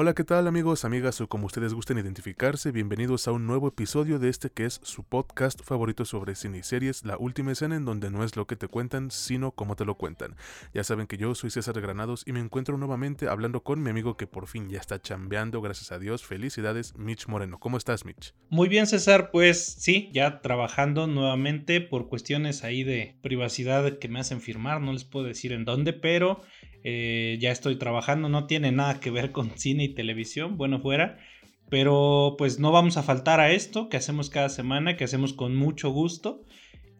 Hola, ¿qué tal amigos, amigas o como ustedes gusten identificarse? Bienvenidos a un nuevo episodio de este que es su podcast favorito sobre cine y series, La Última Escena, en donde no es lo que te cuentan, sino cómo te lo cuentan. Ya saben que yo soy César Granados y me encuentro nuevamente hablando con mi amigo que por fin ya está chambeando, gracias a Dios. Felicidades, Mitch Moreno. ¿Cómo estás, Mitch? Muy bien, César, pues sí, ya trabajando nuevamente por cuestiones ahí de privacidad que me hacen firmar, no les puedo decir en dónde, pero eh, ya estoy trabajando, no tiene nada que ver con cine y televisión, bueno fuera, pero pues no vamos a faltar a esto que hacemos cada semana, que hacemos con mucho gusto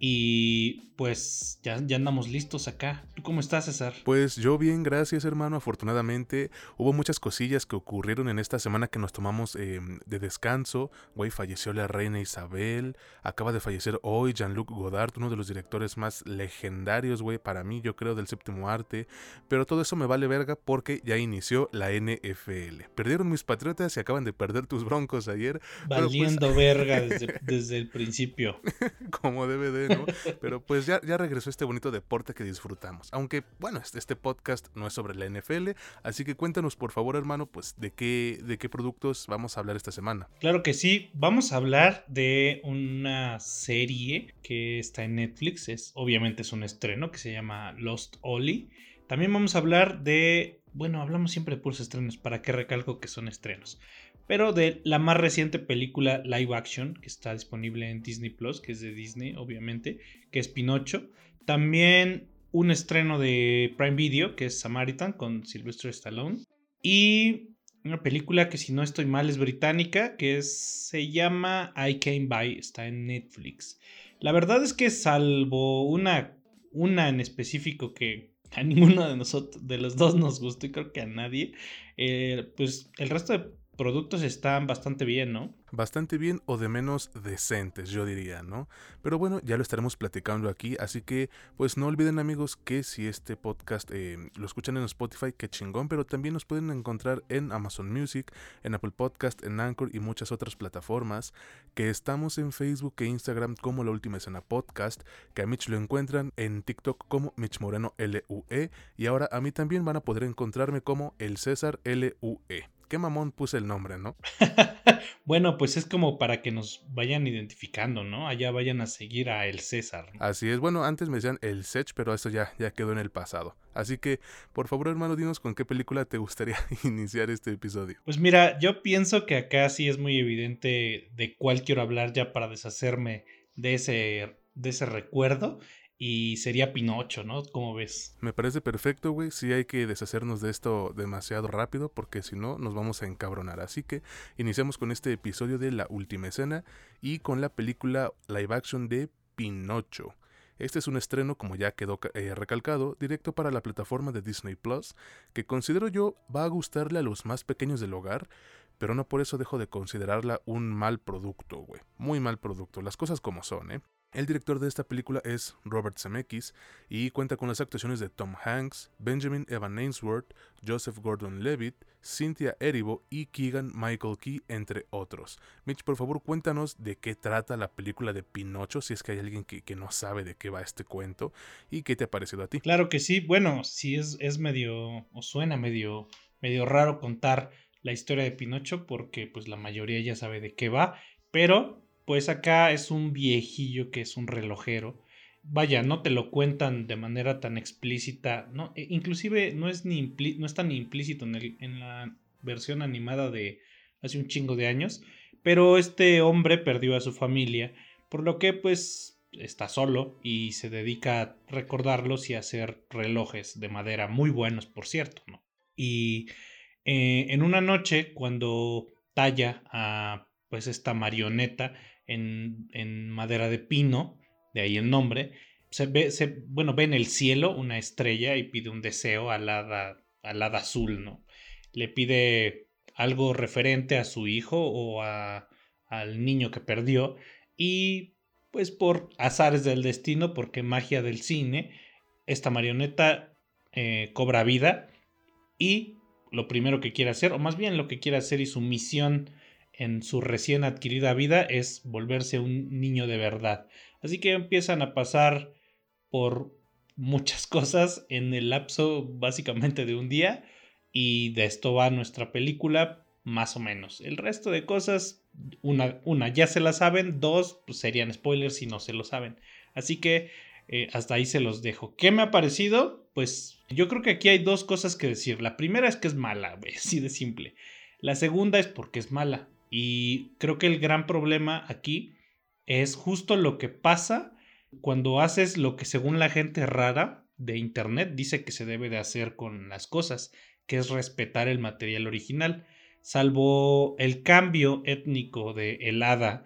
y pues ya, ya andamos listos acá. ¿Tú cómo estás, César? Pues yo bien, gracias hermano. Afortunadamente hubo muchas cosillas que ocurrieron en esta semana que nos tomamos em, de descanso. Güey, falleció la reina Isabel. Acaba de fallecer hoy Jean-Luc Godard, uno de los directores más legendarios, güey, para mí, yo creo, del séptimo arte. Pero todo eso me vale verga porque ya inició la NFL. Perdieron mis patriotas y acaban de perder tus broncos ayer. Pues Valiendo verga desde, desde el principio. Como debe de, Pero pues ya, regresó este bonito deporte que disfrutamos. Aunque, bueno, este, este, podcast no es sobre la NFL, así que cuéntanos, por favor, hermano, pues de qué, de qué productos vamos a hablar esta semana. Claro que sí, vamos a hablar de una serie que está en Netflix, es, obviamente es un estreno que se llama Lost Ollie. También vamos a hablar de, bueno, hablamos siempre de puros estrenos, ¿para qué recalco que son estrenos? Pero de la más reciente película live action que está disponible en Disney Plus, que es de Disney, obviamente, que es Pinocho. También un estreno de Prime Video, que es Samaritan, con Sylvester Stallone. Y una película que, si no estoy mal, es británica, que se llama I Came By, está en Netflix. La verdad es que, salvo una, una en específico que a ninguno de nosotros, de los dos nos gustó y creo que a nadie, eh, pues el resto de productos están bastante bien, ¿no? bastante bien o de menos decentes, yo diría, ¿no? Pero bueno, ya lo estaremos platicando aquí, así que pues no olviden amigos que si este podcast eh, lo escuchan en Spotify, qué chingón, pero también nos pueden encontrar en Amazon Music, en Apple Podcast, en Anchor y muchas otras plataformas, que estamos en Facebook e Instagram como La Última Escena Podcast, que a Mitch lo encuentran en TikTok como Mitch Moreno LUE y ahora a mí también van a poder encontrarme como El César LUE. Qué mamón puse el nombre, ¿no? bueno, pues es como para que nos vayan identificando, ¿no? Allá vayan a seguir a El César. Así es, bueno, antes me decían El Sech, pero eso ya, ya quedó en el pasado. Así que, por favor, hermano, dinos con qué película te gustaría iniciar este episodio. Pues mira, yo pienso que acá sí es muy evidente de cuál quiero hablar ya para deshacerme de ese, de ese recuerdo y sería Pinocho, ¿no? ¿Cómo ves? Me parece perfecto, güey. Sí hay que deshacernos de esto demasiado rápido porque si no nos vamos a encabronar. Así que iniciamos con este episodio de La Última Escena y con la película live action de Pinocho. Este es un estreno, como ya quedó eh, recalcado, directo para la plataforma de Disney Plus, que considero yo va a gustarle a los más pequeños del hogar, pero no por eso dejo de considerarla un mal producto, güey. Muy mal producto, las cosas como son, ¿eh? El director de esta película es Robert Zemeckis y cuenta con las actuaciones de Tom Hanks, Benjamin Evan Ainsworth, Joseph Gordon-Levitt, Cynthia Erivo y Keegan Michael Key, entre otros. Mitch, por favor, cuéntanos de qué trata la película de Pinocho, si es que hay alguien que, no sabe de qué va este cuento, y qué te ha parecido a ti. Claro que sí, bueno, sí es, es medio, o suena medio, medio raro contar la historia de Pinocho, porque pues la mayoría ya sabe de qué va, pero pues acá es un viejillo que es un relojero. Vaya, no te lo cuentan de manera tan explícita, ¿no? E, inclusive no es, ni no es tan implícito en, la versión animada de hace un chingo de años, pero este hombre perdió a su familia, por lo que pues está solo y se dedica a recordarlos y a hacer relojes de madera muy buenos, por cierto, ¿no? Y eh, en una noche, cuando talla a pues esta marioneta en, madera de pino, de ahí el nombre. Se ve, se, bueno, ve en el cielo una estrella y pide un deseo al hada, al hada azul, ¿no? Le pide algo referente a su hijo o a, al niño que perdió y pues por azares del destino, porque magia del cine, esta marioneta eh, cobra vida y lo primero que quiere hacer, o más bien lo que quiere hacer y su misión en su recién adquirida vida es volverse un niño de verdad. Así que empiezan a pasar por muchas cosas en el lapso básicamente de un día y de esto va nuestra película más o menos. El resto de cosas, una, una ya se la saben, dos pues serían spoilers si no se lo saben. Así que eh, hasta ahí se los dejo. ¿Qué me ha parecido? Pues yo creo que aquí hay dos cosas que decir. La primera es que es mala, así de simple. La segunda es porque es mala. Y creo que el gran problema aquí es justo lo que pasa cuando haces lo que según la gente rara de Internet dice que se debe de hacer con las cosas, que es respetar el material original, salvo el cambio étnico de el hada,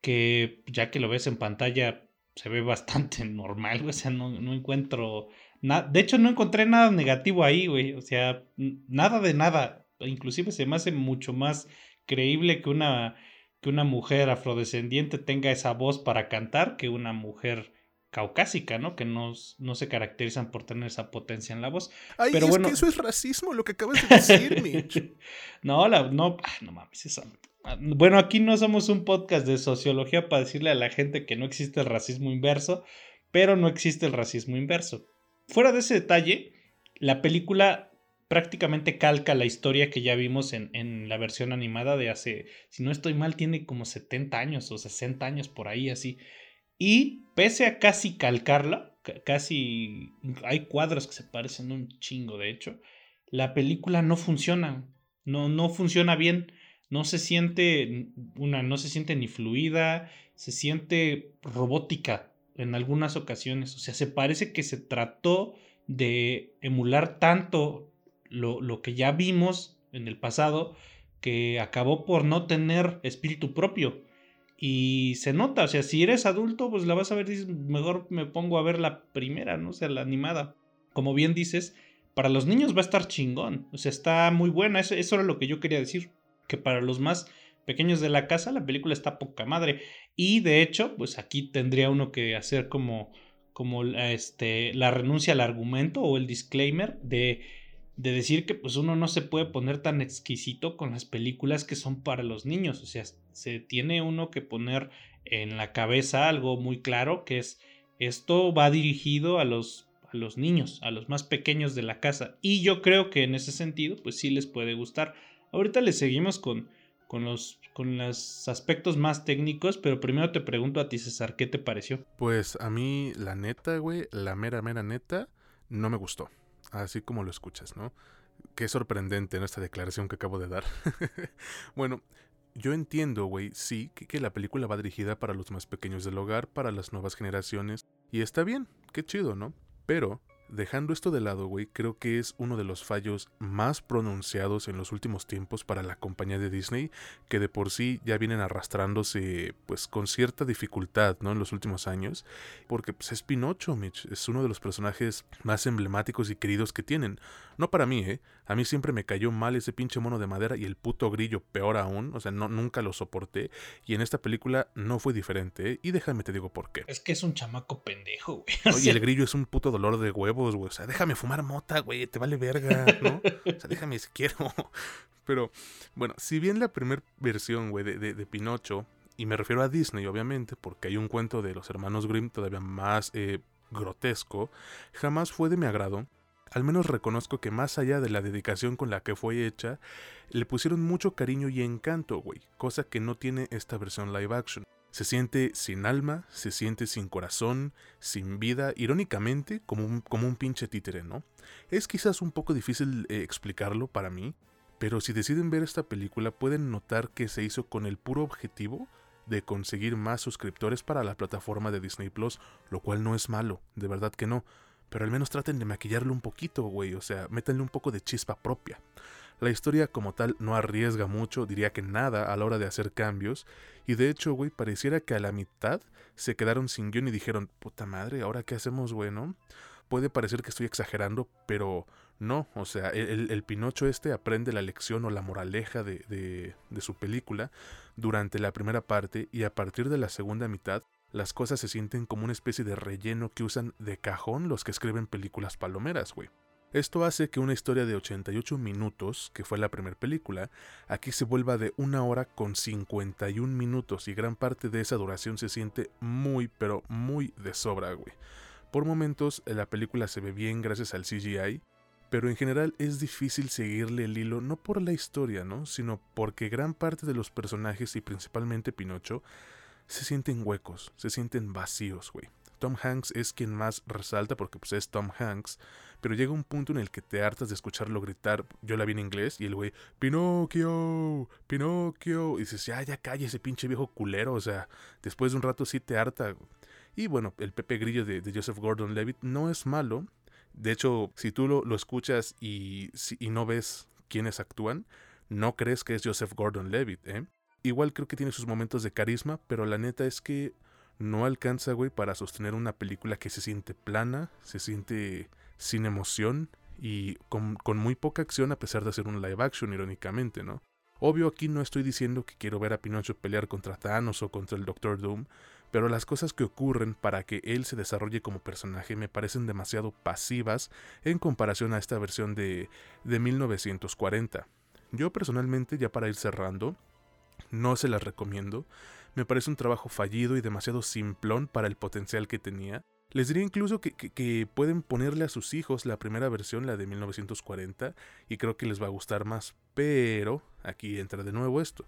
que ya que lo ves en pantalla se ve bastante normal, o sea, no, no encuentro... nada de hecho, no encontré nada negativo ahí, güey, o sea, nada de nada, inclusive se me hace mucho más creíble que una, que una mujer afrodescendiente tenga esa voz para cantar que una mujer caucásica, ¿no? Que no, no se caracterizan por tener esa potencia en la voz. Ay, Pero es bueno... que eso es racismo, lo que acabas de decir, Mitch. no, la, no, ah, no mames, eso. Ah, bueno, aquí no somos un podcast de sociología para decirle a la gente que no existe el racismo inverso, pero no existe el racismo inverso. Fuera de ese detalle, la película prácticamente calca la historia que ya vimos en, la versión animada de hace, si no estoy mal, tiene como 70 años o 60 años por ahí así. Y pese a casi calcarla, casi hay cuadros que se parecen un chingo de hecho, la película no funciona, no, no funciona bien, no se siente, una, no se siente ni fluida, se siente robótica en algunas ocasiones, o sea, se parece que se trató de emular tanto lo, que ya vimos en el pasado, que acabó por no tener espíritu propio. Y se nota, o sea, si eres adulto, pues la vas a ver, dices, mejor me pongo a ver la primera, ¿no? O sea, la animada. Como bien dices, para los niños va a estar chingón, o sea, está muy buena, eso, eso era lo que yo quería decir, que para los más pequeños de la casa la película está poca madre. Y de hecho, pues aquí tendría uno que hacer como, como este, la renuncia al argumento o el disclaimer de de decir que pues uno no se puede poner tan exquisito con las películas que son para los niños, o sea, se tiene uno que poner en la cabeza algo muy claro que es esto va dirigido a los a los niños, a los más pequeños de la casa y yo creo que en ese sentido pues sí les puede gustar. Ahorita les seguimos con con los con los aspectos más técnicos, pero primero te pregunto a ti César, ¿qué te pareció? Pues a mí la neta, güey, la mera mera neta no me gustó así como lo escuchas, ¿no? Qué sorprendente en esta declaración que acabo de dar. bueno, yo entiendo, güey, sí, que, que, la película va dirigida para los más pequeños del hogar, para las nuevas generaciones, y está bien, qué chido, ¿no? Pero Dejando esto de lado, güey, creo que es uno de los fallos más pronunciados en los últimos tiempos para la compañía de Disney, que de por sí ya vienen arrastrándose pues con cierta dificultad, ¿no? En los últimos años, porque pues, es Pinocho, Mitch, es uno de los personajes más emblemáticos y queridos que tienen. No para mí, ¿eh? A mí siempre me cayó mal ese pinche mono de madera y el puto grillo peor aún, o sea, no, nunca lo soporté, y en esta película no fue diferente, ¿eh? Y déjame te digo por qué. Es que es un chamaco pendejo, güey. Oye, el grillo es un puto dolor de huevo o sea, déjame fumar mota, güey, te vale verga, ¿no? O sea, déjame si quiero. Pero, bueno, si bien la primera versión, güey, de, Pinocho, y me refiero a Disney, obviamente, porque hay un cuento de los hermanos Grimm todavía más eh, grotesco, jamás fue de mi agrado. Al menos reconozco que más allá de la dedicación con la que fue hecha, le pusieron mucho cariño y encanto, güey, cosa que no tiene esta versión live action. Se siente sin alma, se siente sin corazón, sin vida, irónicamente como un, como un pinche títere, ¿no? Es quizás un poco difícil eh, explicarlo para mí, pero si deciden ver esta película pueden notar que se hizo con el puro objetivo de conseguir más suscriptores para la plataforma de Disney Plus, lo cual no es malo, de verdad que no, pero al menos traten de maquillarlo un poquito, güey, o sea, métanle un poco de chispa propia. La historia como tal no arriesga mucho, diría que nada a la hora de hacer cambios, y de hecho, güey, pareciera que a la mitad se quedaron sin guion y dijeron, puta madre, ¿ahora qué hacemos, güey, no? Puede parecer que estoy exagerando, pero no, o sea, el, Pinocho este aprende la lección o la moraleja de, de, de su película durante la primera parte y a partir de la segunda mitad las cosas se sienten como una especie de relleno que usan de cajón los que escriben películas palomeras, güey. Esto hace que una historia de 88 minutos, que fue la primera película, aquí se vuelva de una hora con 51 minutos y gran parte de esa duración se siente muy pero muy de sobra, güey. Por momentos la película se ve bien gracias al CGI, pero en general es difícil seguirle el hilo no por la historia, ¿no? sino porque gran parte de los personajes y principalmente Pinocho se sienten huecos, se sienten vacíos, güey. Tom Hanks es quien más resalta porque pues es Tom Hanks, pero llega un punto en el que te hartas de escucharlo gritar, yo la vi en inglés y el güey, Pinocchio, Pinocchio, y dices, ya, ya calle ese pinche viejo culero, o sea, después de un rato sí te harta. Y bueno, el Pepe Grillo de, Joseph Gordon-Levitt no es malo, de hecho, si tú lo, escuchas y, y no ves quiénes actúan, no crees que es Joseph Gordon-Levitt, ¿eh? Igual creo que tiene sus momentos de carisma, pero la neta es que no alcanza, güey, para sostener una película que se siente plana, se siente sin emoción y con, muy poca acción a pesar de ser un live action, irónicamente, ¿no? Obvio aquí no estoy diciendo que quiero ver a Pinocho pelear contra Thanos o contra el Doctor Doom, pero las cosas que ocurren para que él se desarrolle como personaje me parecen demasiado pasivas en comparación a esta versión de, de 1940. Yo personalmente, ya para ir cerrando, no se las recomiendo, me parece un trabajo fallido y demasiado simplón para el potencial que tenía. Les diría incluso que, pueden ponerle a sus hijos la primera versión, la de 1940, y creo que les va a gustar más. Pero aquí entra de nuevo esto.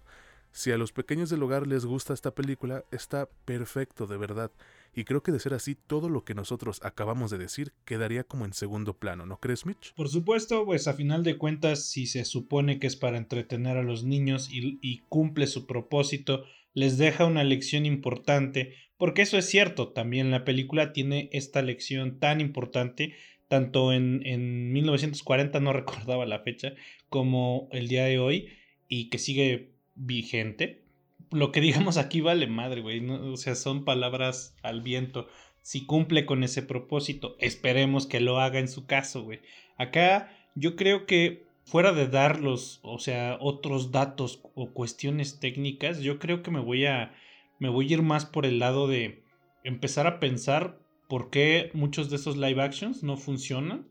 Si a los pequeños del hogar les gusta esta película, está perfecto de verdad. Y creo que de ser así, todo lo que nosotros acabamos de decir quedaría como en segundo plano, ¿no crees, Mitch? Por supuesto, pues a final de cuentas, si se supone que es para entretener a los niños y, cumple su propósito, les deja una lección importante, porque eso es cierto, también la película tiene esta lección tan importante, tanto en, en 1940, no recordaba la fecha, como el día de hoy, y que sigue vigente. Lo que digamos aquí vale madre, güey, o sea, son palabras al viento. Si cumple con ese propósito, esperemos que lo haga en su caso, güey. Acá yo creo que fuera de dar los, o sea, otros datos o cuestiones técnicas, yo creo que me voy a, me voy a ir más por el lado de empezar a pensar por qué muchos de esos live actions no funcionan.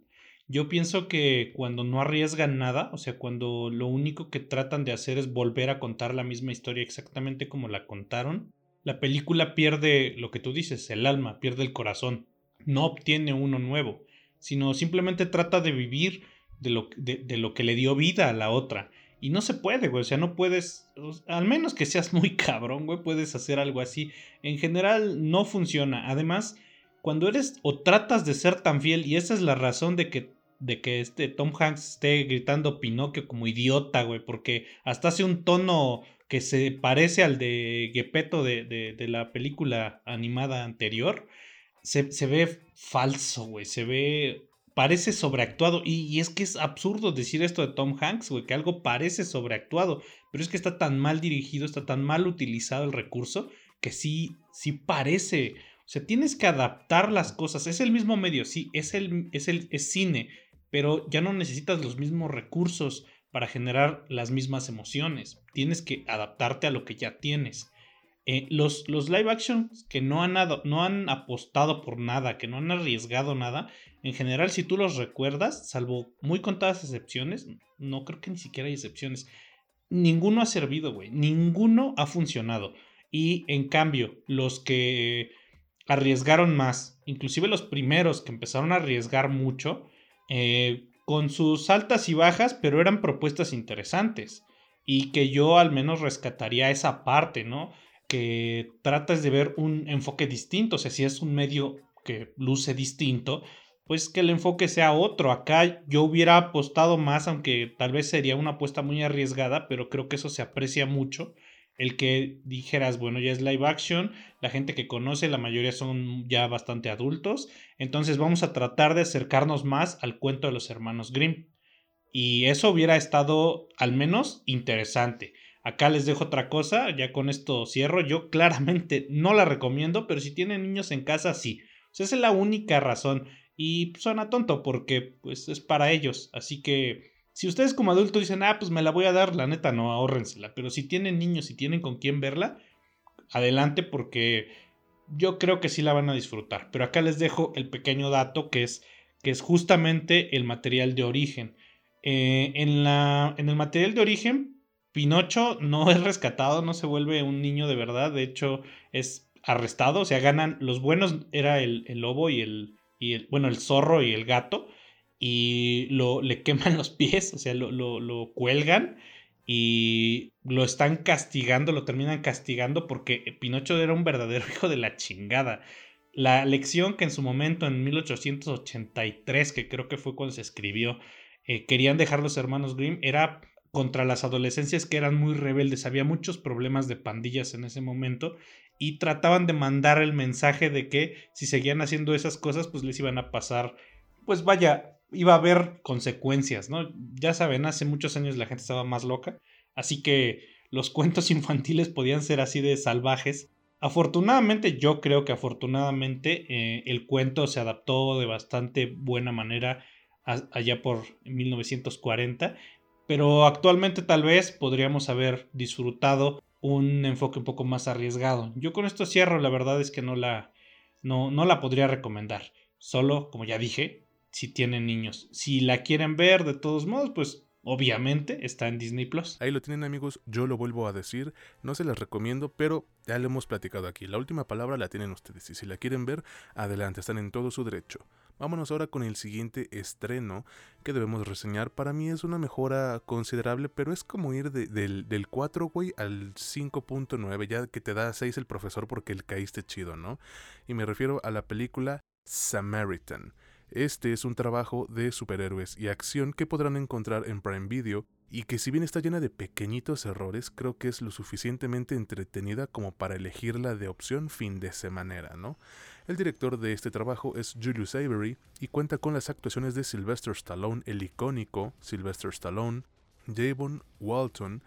Yo pienso que cuando no arriesgan nada, o sea, cuando lo único que tratan de hacer es volver a contar la misma historia exactamente como la contaron, la película pierde lo que tú dices, el alma, pierde el corazón, no obtiene uno nuevo, sino simplemente trata de vivir de lo, de, lo que le dio vida a la otra. Y no se puede, güey. O sea, no puedes. Al menos que seas muy cabrón, güey. Puedes hacer algo así. En general, no funciona. Además, cuando eres o tratas de ser tan fiel, y esa es la razón de que, de que este Tom Hanks esté gritando Pinocchio como idiota, güey. Porque hasta hace un tono que se parece al de Gepetto de, de, la película animada anterior. Se, se ve falso, güey. Se ve parece sobreactuado. Y, es que es absurdo decir esto de Tom Hanks, güey, que algo parece sobreactuado. Pero es que está tan mal dirigido, está tan mal utilizado el recurso, que sí, sí parece. O sea, tienes que adaptar las cosas. Es el mismo medio, sí, es el, es el es cine, pero ya no necesitas los mismos recursos para generar las mismas emociones. Tienes que adaptarte a lo que ya tienes. Eh, los, los, live action que no han, no han apostado por nada, que no han arriesgado nada, en general, si tú los recuerdas, salvo muy contadas excepciones, no creo que ni siquiera hay excepciones, ninguno ha servido, güey, ninguno ha funcionado. Y en cambio, los que arriesgaron más, inclusive los primeros que empezaron a arriesgar mucho, eh, con sus altas y bajas, pero eran propuestas interesantes. Y que yo al menos rescataría esa parte, ¿no? Que tratas de ver un enfoque distinto, o sea, si es un medio que luce distinto, pues que el enfoque sea otro. Acá yo hubiera apostado más, aunque tal vez sería una apuesta muy arriesgada, pero creo que eso se aprecia mucho. El que dijeras, bueno, ya es live action, la gente que conoce, la mayoría son ya bastante adultos, entonces vamos a tratar de acercarnos más al cuento de los hermanos Grimm. Y eso hubiera estado al menos interesante. Acá les dejo otra cosa, ya con esto cierro. Yo claramente no la recomiendo, pero si tienen niños en casa, sí. Esa es la única razón. Y suena tonto porque pues es para ellos. Así que si ustedes como adultos dicen, ah, pues me la voy a dar, la neta no, ahórrensela. Pero si tienen niños y tienen con quién verla, adelante porque yo creo que sí la van a disfrutar. Pero acá les dejo el pequeño dato que es que es justamente el material de origen. Eh, en, la, en el material de origen, Pinocho no es rescatado, no se vuelve un niño de verdad, de hecho es arrestado, o sea, ganan, los buenos era el, lobo y el, y el, bueno, el zorro y el gato, y lo, le queman los pies, o sea, lo, lo, lo cuelgan y lo están castigando, lo terminan castigando porque Pinocho era un verdadero hijo de la chingada. La lección que en su momento, en 1883, que creo que fue cuando se escribió, eh, querían dejar los hermanos Grimm, era contra las adolescencias que eran muy rebeldes. Había muchos problemas de pandillas en ese momento y trataban de mandar el mensaje de que si seguían haciendo esas cosas, pues les iban a pasar, pues vaya, iba a haber consecuencias, ¿no? Ya saben, hace muchos años la gente estaba más loca, así que los cuentos infantiles podían ser así de salvajes Afortunadamente, yo creo que afortunadamente eh, el cuento se adaptó de bastante buena manera allá por 1940, pero actualmente tal vez podríamos haber disfrutado un enfoque un poco más arriesgado. Yo con esto cierro, la verdad es que no la, no, no la podría recomendar. Solo, como ya dije, si tienen niños. Si la quieren ver, de todos modos, pues Obviamente está en Disney Plus. Ahí lo tienen amigos, yo lo vuelvo a decir, no se las recomiendo, pero ya lo hemos platicado aquí. La última palabra la tienen ustedes y si la quieren ver, adelante, están en todo su derecho. Vámonos ahora con el siguiente estreno que debemos reseñar. Para mí es una mejora considerable, pero es como ir del, del 4, güey, al 5.9, ya que te da 6 el profesor porque el caíste chido, ¿no? Y me refiero a la película Samaritan. Este es un trabajo de superhéroes y acción que podrán encontrar en Prime Video y que si bien está llena de pequeñitos errores, creo que es lo suficientemente entretenida como para elegirla de opción fin de semana, ¿no? El director de este trabajo es Julius Avery y cuenta con las actuaciones de Sylvester Stallone, el icónico Sylvester Stallone, Javon Walton,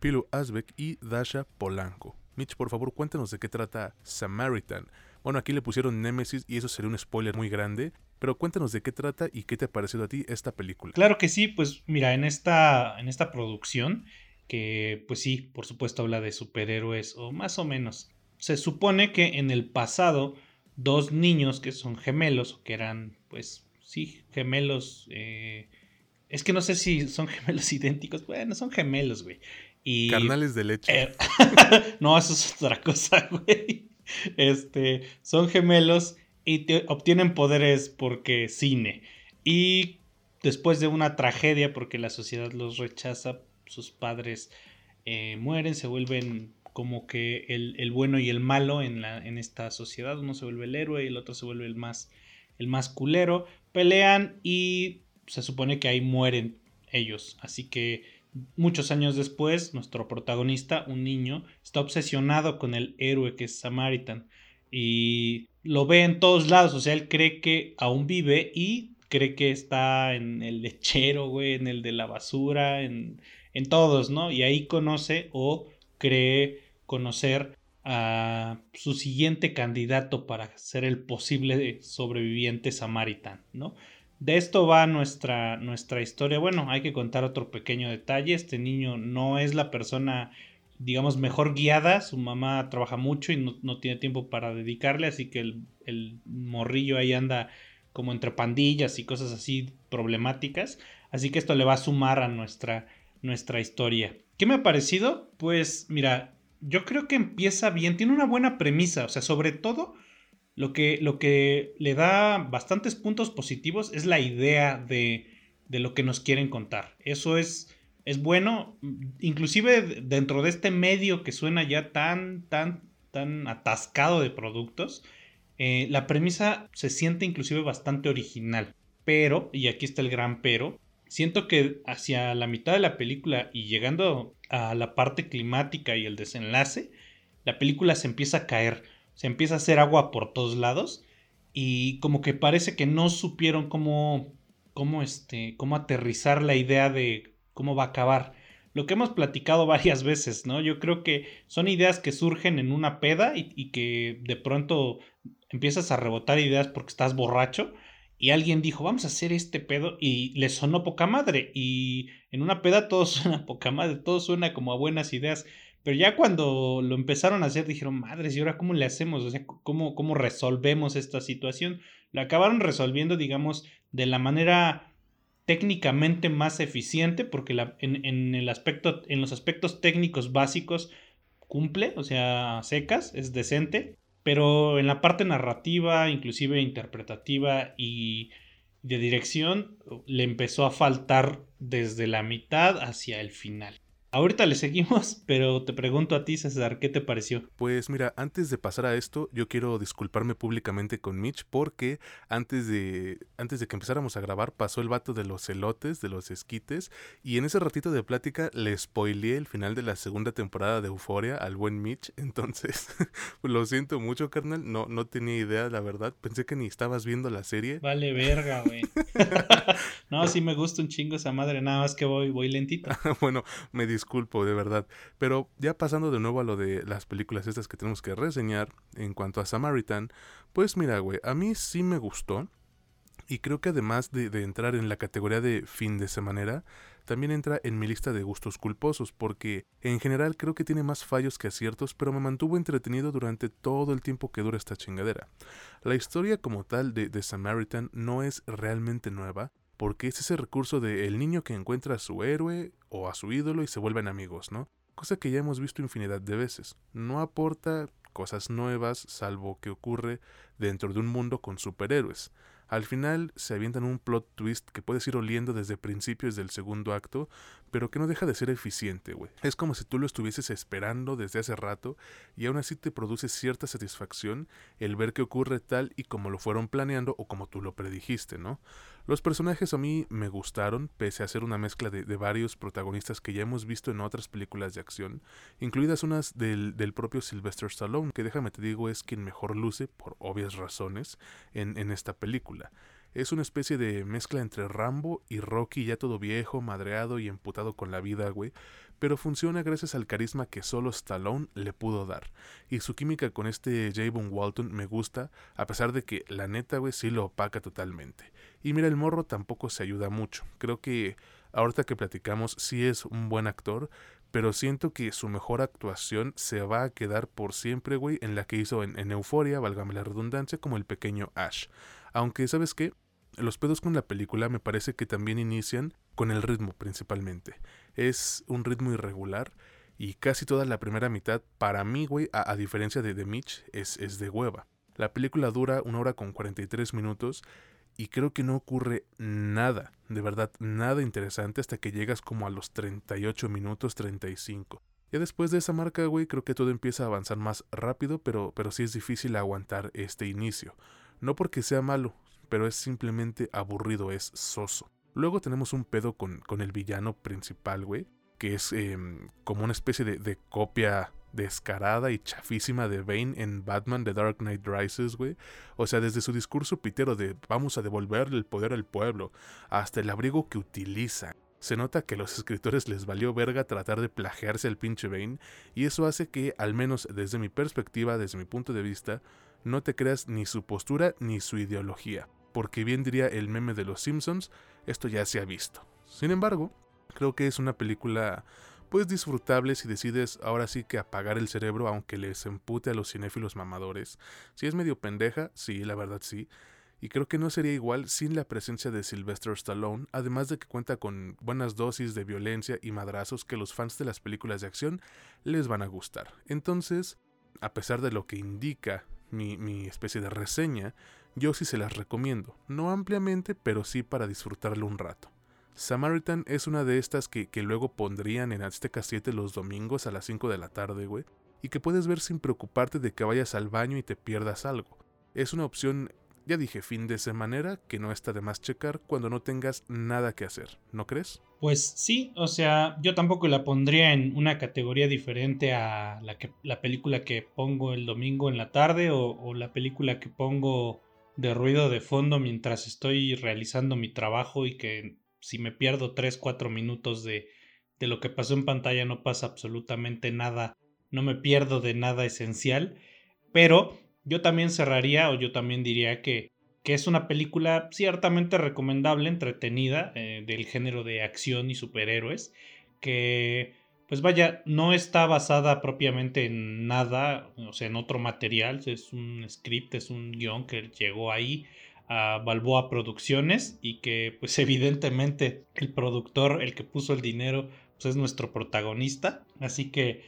Pilu Asbeck y Dasha Polanco. Mitch, por favor, cuéntanos de qué trata Samaritan. Bueno, aquí le pusieron Nemesis y eso sería un spoiler muy grande, pero cuéntanos de qué trata y qué te ha parecido a ti esta película. Claro que sí, pues mira, en esta, en esta producción, que pues sí, por supuesto habla de superhéroes o más o menos, se supone que en el pasado dos niños que son gemelos, que eran pues sí, gemelos, eh, es que no sé si son gemelos idénticos, bueno, son gemelos, güey. Y, Carnales de leche. Eh, no, eso es otra cosa, güey. Este, son gemelos y obtienen poderes porque cine. Y después de una tragedia, porque la sociedad los rechaza, sus padres eh, mueren, se vuelven como que el, bueno y el malo en, la, en esta sociedad. Uno se vuelve el héroe y el otro se vuelve el más, el más culero. Pelean y se supone que ahí mueren ellos. Así que muchos años después, nuestro protagonista, un niño, está obsesionado con el héroe que es Samaritan. Y lo ve en todos lados, o sea, él cree que aún vive y cree que está en el lechero, güey, en el de la basura, en, en todos, ¿no? Y ahí conoce o cree conocer a su siguiente candidato para ser el posible sobreviviente Samaritan, ¿no? De esto va nuestra, nuestra historia. Bueno, hay que contar otro pequeño detalle. Este niño no es la persona digamos, mejor guiada. Su mamá trabaja mucho y no, tiene tiempo para dedicarle, así que el, morrillo ahí anda como entre pandillas y cosas así problemáticas. Así que esto le va a sumar a nuestra, nuestra historia. ¿Qué me ha parecido? Pues mira, yo creo que empieza bien, tiene una buena premisa, o sea, sobre todo lo que, lo que le da bastantes puntos positivos es la idea de, de lo que nos quieren contar. Eso es es bueno, inclusive dentro de este medio que suena ya tan, tan, tan atascado de productos, eh, la premisa se siente inclusive bastante original. Pero, y aquí está el gran pero, siento que hacia la mitad de la película y llegando a la parte climática y el desenlace, la película se empieza a caer, se empieza a hacer agua por todos lados y como que parece que no supieron cómo, cómo, este, cómo aterrizar la idea de cómo va a acabar. Lo que hemos platicado varias veces, ¿no? Yo creo que son ideas que surgen en una peda y, que de pronto empiezas a rebotar ideas porque estás borracho y alguien dijo, vamos a hacer este pedo y le sonó poca madre. Y en una peda todo suena poca madre, todo suena como a buenas ideas. Pero ya cuando lo empezaron a hacer dijeron, madres, ¿y ahora cómo le hacemos? O sea, ¿cómo, cómo resolvemos esta situación? Lo acabaron resolviendo, digamos, de la manera técnicamente más eficiente, porque en, el aspecto, en los aspectos técnicos básicos cumple, o sea, secas, es decente, pero en la parte narrativa, inclusive interpretativa y de dirección, le empezó a faltar desde la mitad hacia el final. Ahorita le seguimos, pero te pregunto a ti, César, ¿qué te pareció? Pues mira, antes de pasar a esto, yo quiero disculparme públicamente con Mitch porque antes de, antes de que empezáramos a grabar pasó el vato de los elotes, de los esquites, y en ese ratito de plática le spoileé el final de la segunda temporada de Euforia al buen Mitch, entonces lo siento mucho, carnal, no, no tenía idea, la verdad, pensé que ni estabas viendo la serie. Vale, verga, güey. no, sí me gusta un chingo esa madre, nada más que voy, voy lentito. bueno, me disculpo, de verdad. Pero ya pasando de nuevo a lo de las películas estas que tenemos que reseñar en cuanto a Samaritan, pues mira, güey, a mí sí me gustó. Y creo que además de, entrar en la categoría de fin de semana, también entra en mi lista de gustos culposos, porque en general creo que tiene más fallos que aciertos, pero me mantuvo entretenido durante todo el tiempo que dura esta chingadera. La historia como tal de, de Samaritan no es realmente nueva, porque es ese recurso de el niño que encuentra a su héroe o a su ídolo y se vuelven amigos, ¿no? Cosa que ya hemos visto infinidad de veces. No aporta cosas nuevas, salvo que ocurre dentro de un mundo con superhéroes. Al final se avientan un plot twist que puedes ir oliendo desde principios del segundo acto, pero que no deja de ser eficiente, güey. Es como si tú lo estuvieses esperando desde hace rato y aún así te produce cierta satisfacción el ver que ocurre tal y como lo fueron planeando o como tú lo predijiste, ¿no? Los personajes a mí me gustaron, pese a ser una mezcla de, varios protagonistas que ya hemos visto en otras películas de acción, incluidas unas del, propio Sylvester Stallone, que déjame te digo es quien mejor luce, por obvias razones, en, en esta película. Es una especie de mezcla entre Rambo y Rocky ya todo viejo, madreado y emputado con la vida, güey, pero funciona gracias al carisma que solo Stallone le pudo dar. Y su química con este Javon Walton me gusta, a pesar de que la neta, güey, sí lo opaca totalmente. Y mira, el morro tampoco se ayuda mucho. Creo que ahorita que platicamos sí es un buen actor, pero siento que su mejor actuación se va a quedar por siempre, güey, en la que hizo en, en Euforia, válgame la redundancia, como el pequeño Ash. Aunque, ¿sabes qué? Los pedos con la película me parece que también inician con el ritmo principalmente. Es un ritmo irregular y casi toda la primera mitad, para mí, güey, a, diferencia de The Mitch, es, es de hueva. La película dura una hora con 43 minutos y creo que no ocurre nada, de verdad, nada interesante hasta que llegas como a los 38 minutos 35. Ya después de esa marca, güey, creo que todo empieza a avanzar más rápido, pero, pero sí es difícil aguantar este inicio. No porque sea malo, pero es simplemente aburrido, es soso. Luego tenemos un pedo con, con el villano principal, güey, que es em, como una especie de, copia descarada y chafísima de Bane en Batman The Dark Knight Rises, güey. O sea, desde su discurso pitero de vamos a devolverle el poder al pueblo, hasta el abrigo que utiliza. Se nota que los escritores les valió verga tratar de plagiarse al pinche Bane, y eso hace que, al menos desde mi perspectiva, desde mi punto de vista, no te creas ni su postura ni su ideología porque bien diría el meme de los Simpsons, esto ya se ha visto. Sin embargo, creo que es una película pues disfrutable si decides ahora sí que apagar el cerebro aunque les empute a los cinéfilos mamadores. Si es medio pendeja, sí, la verdad sí. Y creo que no sería igual sin la presencia de Sylvester Stallone, además de que cuenta con buenas dosis de violencia y madrazos que los fans de las películas de acción les van a gustar. Entonces, a pesar de lo que indica mi, mi especie de reseña, yo sí se las recomiendo, no ampliamente, pero sí para disfrutarlo un rato. Samaritan es una de estas que, que luego pondrían en Azteca 7 los domingos a las 5 de la tarde, güey, y que puedes ver sin preocuparte de que vayas al baño y te pierdas algo. Es una opción, ya dije, fin de semana, que no está de más checar cuando no tengas nada que hacer, ¿no crees? Pues sí, o sea, yo tampoco la pondría en una categoría diferente a la, que, la película que pongo el domingo en la tarde o, o la película que pongo de ruido de fondo mientras estoy realizando mi trabajo y que si me pierdo 3, 4 minutos de, de lo que pasó en pantalla no pasa absolutamente nada, no me pierdo de nada esencial, pero yo también cerraría o yo también diría que, que es una película ciertamente recomendable, entretenida, eh, del género de acción y superhéroes, que pues vaya, no está basada propiamente en nada, o sea, en otro material, es un script, es un guion que llegó ahí a Balboa Producciones y que pues evidentemente el productor, el que puso el dinero, pues es nuestro protagonista. Así que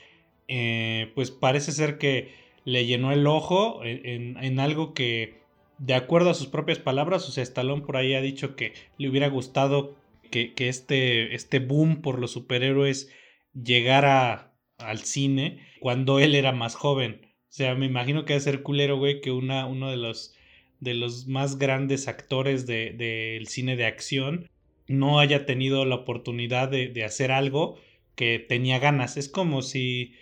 eh, pues parece ser que le llenó el ojo en, algo que de acuerdo a sus propias palabras, o sea, Stallone por ahí ha dicho que le hubiera gustado que, este, este boom por los superhéroes llegara al cine cuando él era más joven. O sea, me imagino que va a ser culero, güey, que una, uno de los de los más grandes actores del cine de acción no haya tenido la oportunidad de, hacer algo que tenía ganas. Es como si,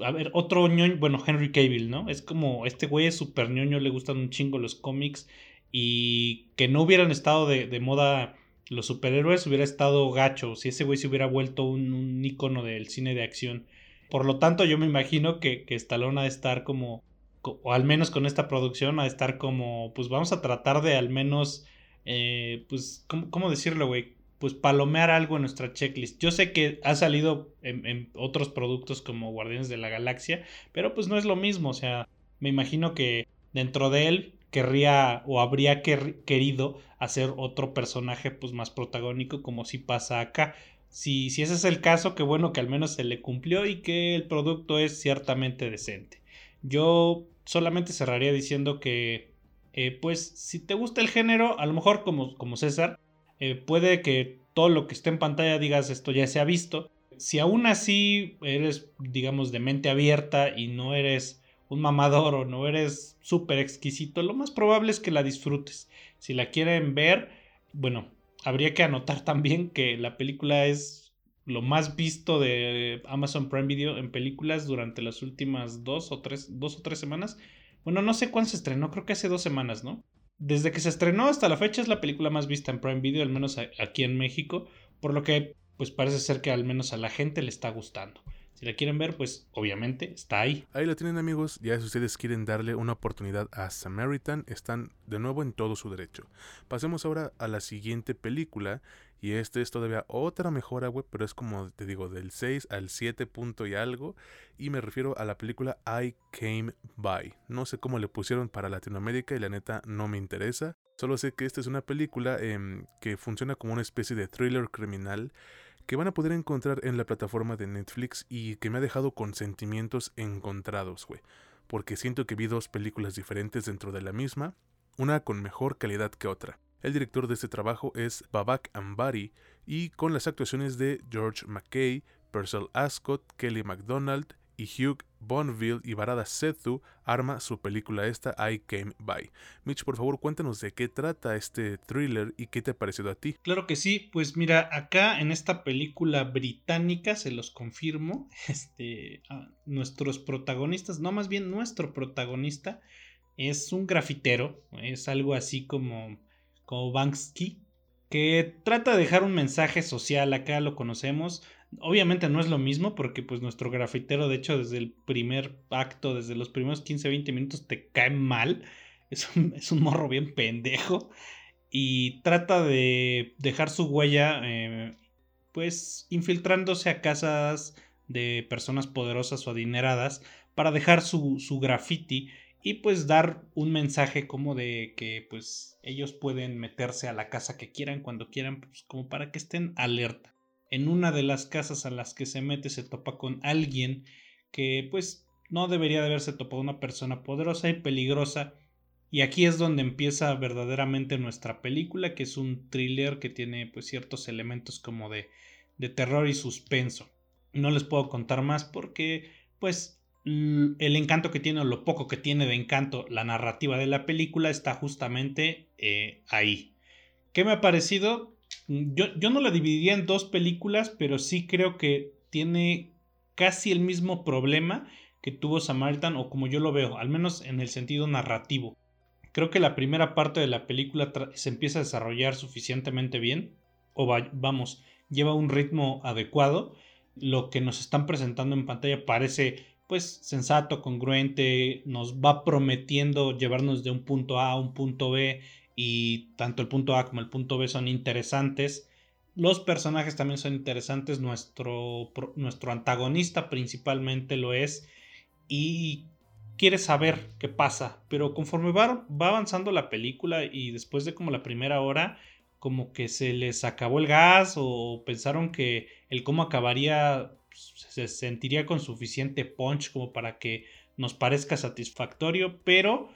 a ver, otro ñoño, bueno, Henry Cavill, ¿no? Es como, este güey es súper ñoño, le gustan un chingo los cómics y que no hubieran estado de, moda los superhéroes, hubiera estado gacho, si ese güey se hubiera vuelto un, un ícono del cine de acción. Por lo tanto, yo me imagino que, que Stallone ha de estar como o al menos con esta producción, a estar como, pues vamos a tratar de al menos, eh, pues, ¿cómo, decirlo, güey? Pues palomear algo en nuestra checklist. Yo sé que ha salido en, otros productos como Guardianes de la Galaxia, pero pues no es lo mismo, o sea, me imagino que dentro de él querría o habría querido hacer otro personaje pues más protagónico como si pasa acá. Si, si ese es el caso, qué bueno que al menos se le cumplió y que el producto es ciertamente decente. Yo solamente cerraría diciendo que, eh, pues, si te gusta el género, a lo mejor como, como César, eh, puede que todo lo que esté en pantalla digas esto ya se ha visto. Si aún así eres, digamos, de mente abierta y no eres un mamador o no eres súper exquisito, lo más probable es que la disfrutes. Si la quieren ver, bueno, habría que anotar también que la película es lo más visto de Amazon Prime Video en películas durante las últimas dos o tres, dos o tres semanas. Bueno, no sé cuándo se estrenó, creo que hace dos semanas, ¿no? Desde que se estrenó hasta la fecha es la película más vista en Prime Video, al menos aquí en México, por lo que pues parece ser que al menos a la gente le está gustando. Si la quieren ver, pues obviamente está ahí. Ahí lo tienen amigos, ya si ustedes quieren darle una oportunidad a Samaritan, están de nuevo en todo su derecho. Pasemos ahora a la siguiente película y este es todavía otra mejora, güey, pero es como te digo, del 6 al 7 punto y algo. Y me refiero a la película I Came By. No sé cómo le pusieron para Latinoamérica y la neta no me interesa. Solo sé que esta es una película em, que funciona como una especie de thriller criminal que van a poder encontrar en la plataforma de Netflix y que me ha dejado con sentimientos encontrados, güey. Porque siento que vi dos películas diferentes dentro de la misma, una con mejor calidad que otra. El director de este trabajo es Babak Ambari y con las actuaciones de George McKay, Purcell Ascot, Kelly MacDonald y Hugh Bonneville y Barada Sethu arma su película esta I Came By. Mitch, por favor, cuéntanos de qué trata este thriller y qué te ha parecido a ti. Claro que sí, pues mira, acá en esta película británica, se los confirmo, este, nuestros protagonistas, no más bien nuestro protagonista, es un grafitero, es algo así como como Banksy, que trata de dejar un mensaje social, acá lo conocemos. Obviamente no es lo mismo porque pues nuestro grafitero de hecho desde el primer acto, desde los primeros 15-20 minutos te cae mal. Es un, es un, morro bien pendejo. Y trata de dejar su huella eh, pues infiltrándose a casas de personas poderosas o adineradas para dejar su, su graffiti y pues dar un mensaje como de que pues ellos pueden meterse a la casa que quieran cuando quieran pues como para que estén alerta. En una de las casas a las que se mete se topa con alguien que pues no debería de haberse topado una persona poderosa y peligrosa y aquí es donde empieza verdaderamente nuestra película que es un thriller que tiene pues ciertos elementos como de, de terror y suspenso. No les puedo contar más porque pues el encanto que tiene o lo poco que tiene de encanto la narrativa de la película está justamente eh, ahí. ¿Qué me ha parecido? Mm, yo, yo no la dividiría en dos películas, pero sí creo que tiene casi el mismo problema que tuvo Samaritan o como yo lo veo, al menos en el sentido narrativo. Creo que la primera parte de la película se empieza a desarrollar suficientemente bien, o vamos, lleva un ritmo adecuado. Lo que nos están presentando en pantalla parece pues sensato, congruente, nos va prometiendo llevarnos de un punto A a un punto B y tanto el punto A como el punto B son interesantes. Los personajes también son interesantes, nuestro, nuestro antagonista principalmente lo es y quieres saber qué pasa, pero conforme va, va avanzando la película y después de como la primera hora, como que se les acabó el gas o pensaron que el cómo acabaría pues, se sentiría con suficiente punch como para que nos parezca satisfactorio, pero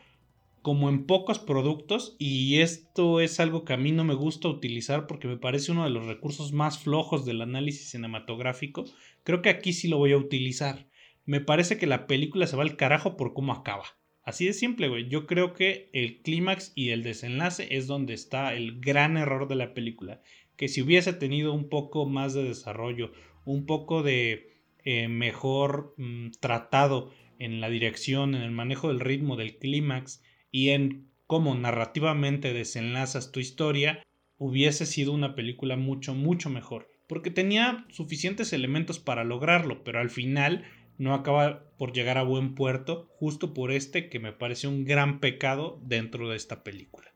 como en pocos productos y esto es algo que a mí no me gusta utilizar porque me parece uno de los recursos más flojos del análisis cinematográfico, creo que aquí sí lo voy a utilizar. Me parece que la película se va al carajo por cómo acaba. Así de simple, güey. Yo creo que el clímax y el desenlace es donde está el gran error de la película. Que si hubiese tenido un poco más de desarrollo, un poco de eh, mejor mm, tratado en la dirección, en el manejo del ritmo del clímax y en cómo narrativamente desenlazas tu historia, hubiese sido una película mucho, mucho mejor. Porque tenía suficientes elementos para lograrlo, pero al final no acaba por llegar a buen puerto, justo por este que me parece un gran pecado dentro de esta película.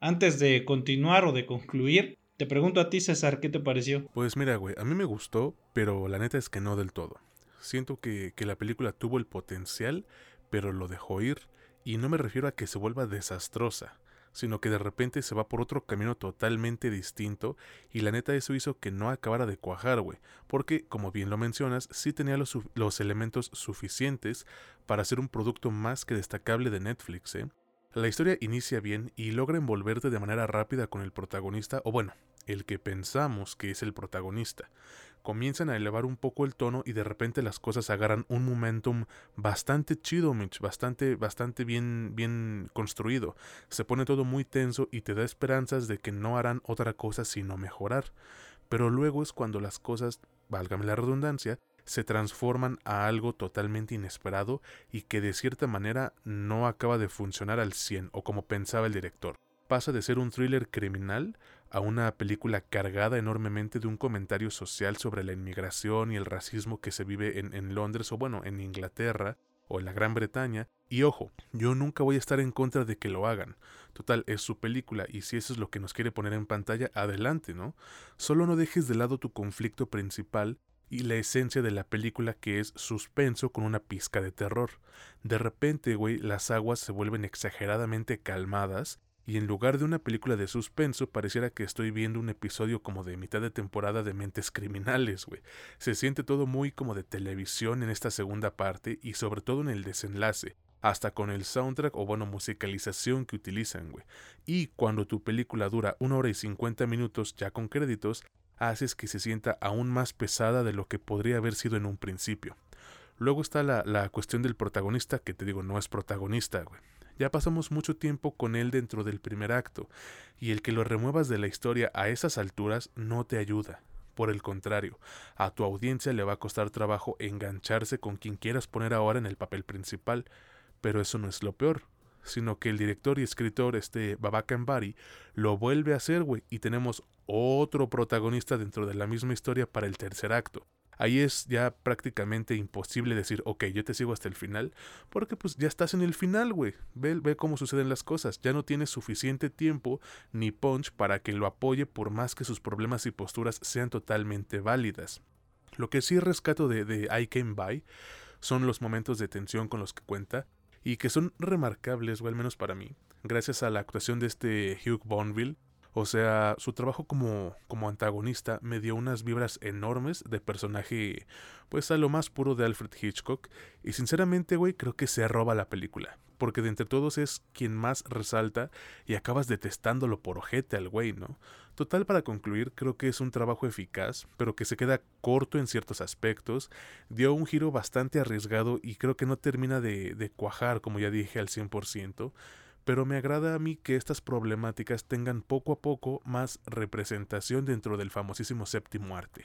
Antes de continuar o de concluir, te pregunto a ti, César, ¿qué te pareció? Pues mira, güey, a mí me gustó, pero la neta es que no del todo. Siento que, que la película tuvo el potencial, pero lo dejó ir, y no me refiero a que se vuelva desastrosa, sino que de repente se va por otro camino totalmente distinto y la neta eso hizo que no acabara de cuajar, güey, porque como bien lo mencionas, sí tenía los, elementos suficientes para ser un producto más que destacable de Netflix, ¿eh? La historia inicia bien y logra envolverte de manera rápida con el protagonista, o bueno, el que pensamos que es el protagonista comienzan a elevar un poco el tono y de repente las cosas agarran un momentum bastante chido, Mitch, bastante, bastante bien, bien construido. Se pone todo muy tenso y te da esperanzas de que no harán otra cosa sino mejorar. Pero luego es cuando las cosas, válgame la redundancia, se transforman a algo totalmente inesperado y que de cierta manera no acaba de funcionar al 100 o como pensaba el director. Pasa de ser un thriller criminal a una película cargada enormemente de un comentario social sobre la inmigración y el racismo que se vive en, Londres o bueno, en Inglaterra o en la Gran Bretaña. Y ojo, yo nunca voy a estar en contra de que lo hagan. Total, es su película y si eso es lo que nos quiere poner en pantalla, adelante, ¿no? Solo no dejes de lado tu conflicto principal y la esencia de la película que es suspenso con una pizca de terror. De repente, güey, las aguas se vuelven exageradamente calmadas y en lugar de una película de suspenso pareciera que estoy viendo un episodio como de mitad de temporada de Mentes Criminales, güey. Se siente todo muy como de televisión en esta segunda parte y sobre todo en el desenlace, hasta con el soundtrack o bueno musicalización que utilizan, güey. Y cuando tu película dura una hora y cincuenta minutos ya con créditos, haces que se sienta aún más pesada de lo que podría haber sido en un principio. Luego está la, la cuestión del protagonista, que te digo, no es protagonista, güey. Ya pasamos mucho tiempo con él dentro del primer acto, y el que lo remuevas de la historia a esas alturas no te ayuda. Por el contrario, a tu audiencia le va a costar trabajo engancharse con quien quieras poner ahora en el papel principal, pero eso no es lo peor, sino que el director y escritor, este Babacan Bari, lo vuelve a hacer, güey, y tenemos otro protagonista dentro de la misma historia para el tercer acto ahí es ya prácticamente imposible decir, ok, yo te sigo hasta el final, porque pues ya estás en el final, güey. Ve, ve cómo suceden las cosas. Ya no tienes suficiente tiempo ni punch para que lo apoye por más que sus problemas y posturas sean totalmente válidas. Lo que sí rescato de, de I Came By son los momentos de tensión con los que cuenta y que son remarcables, o al menos para mí, gracias a la actuación de este Hugh Bonneville, o sea, su trabajo como, como antagonista me dio unas vibras enormes de personaje, pues a lo más puro de Alfred Hitchcock. Y sinceramente, güey, creo que se arroba la película. Porque de entre todos es quien más resalta y acabas detestándolo por ojete al güey, ¿no? Total, para concluir, creo que es un trabajo eficaz, pero que se queda corto en ciertos aspectos, dio un giro bastante arriesgado y creo que no termina de, de cuajar, como ya dije, al 100% pero me agrada a mí que estas problemáticas tengan poco a poco más representación dentro del famosísimo séptimo arte.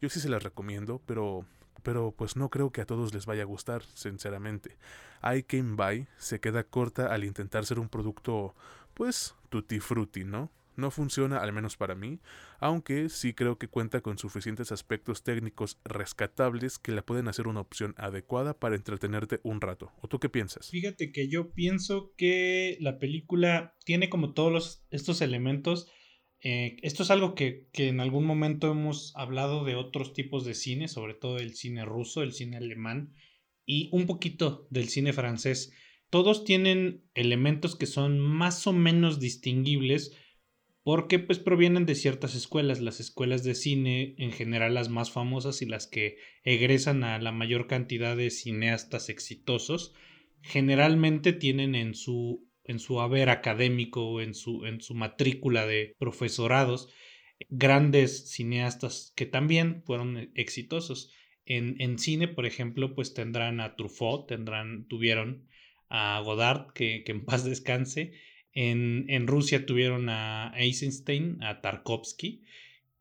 Yo sí se las recomiendo, pero pero pues no creo que a todos les vaya a gustar, sinceramente. I Came By se queda corta al intentar ser un producto, pues, tutti frutti, ¿no? No funciona, al menos para mí, aunque sí creo que cuenta con suficientes aspectos técnicos rescatables que la pueden hacer una opción adecuada para entretenerte un rato. ¿O tú qué piensas? Fíjate que yo pienso que la película tiene como todos estos elementos. Eh, esto es algo que, que en algún momento hemos hablado de otros tipos de cine, sobre todo el cine ruso, el cine alemán, y un poquito del cine francés. Todos tienen elementos que son más o menos distinguibles porque pues provienen de ciertas escuelas, las escuelas de cine en general las más famosas y las que egresan a la mayor cantidad de cineastas exitosos, generalmente tienen en su en su haber académico, en su, en su matrícula de profesorados, grandes cineastas que también fueron exitosos. En, en cine, por ejemplo, pues tendrán a Truffaut, tendrán, tuvieron a Godard, que, que en paz descanse. En, Rusia tuvieron a Eisenstein, a Tarkovsky,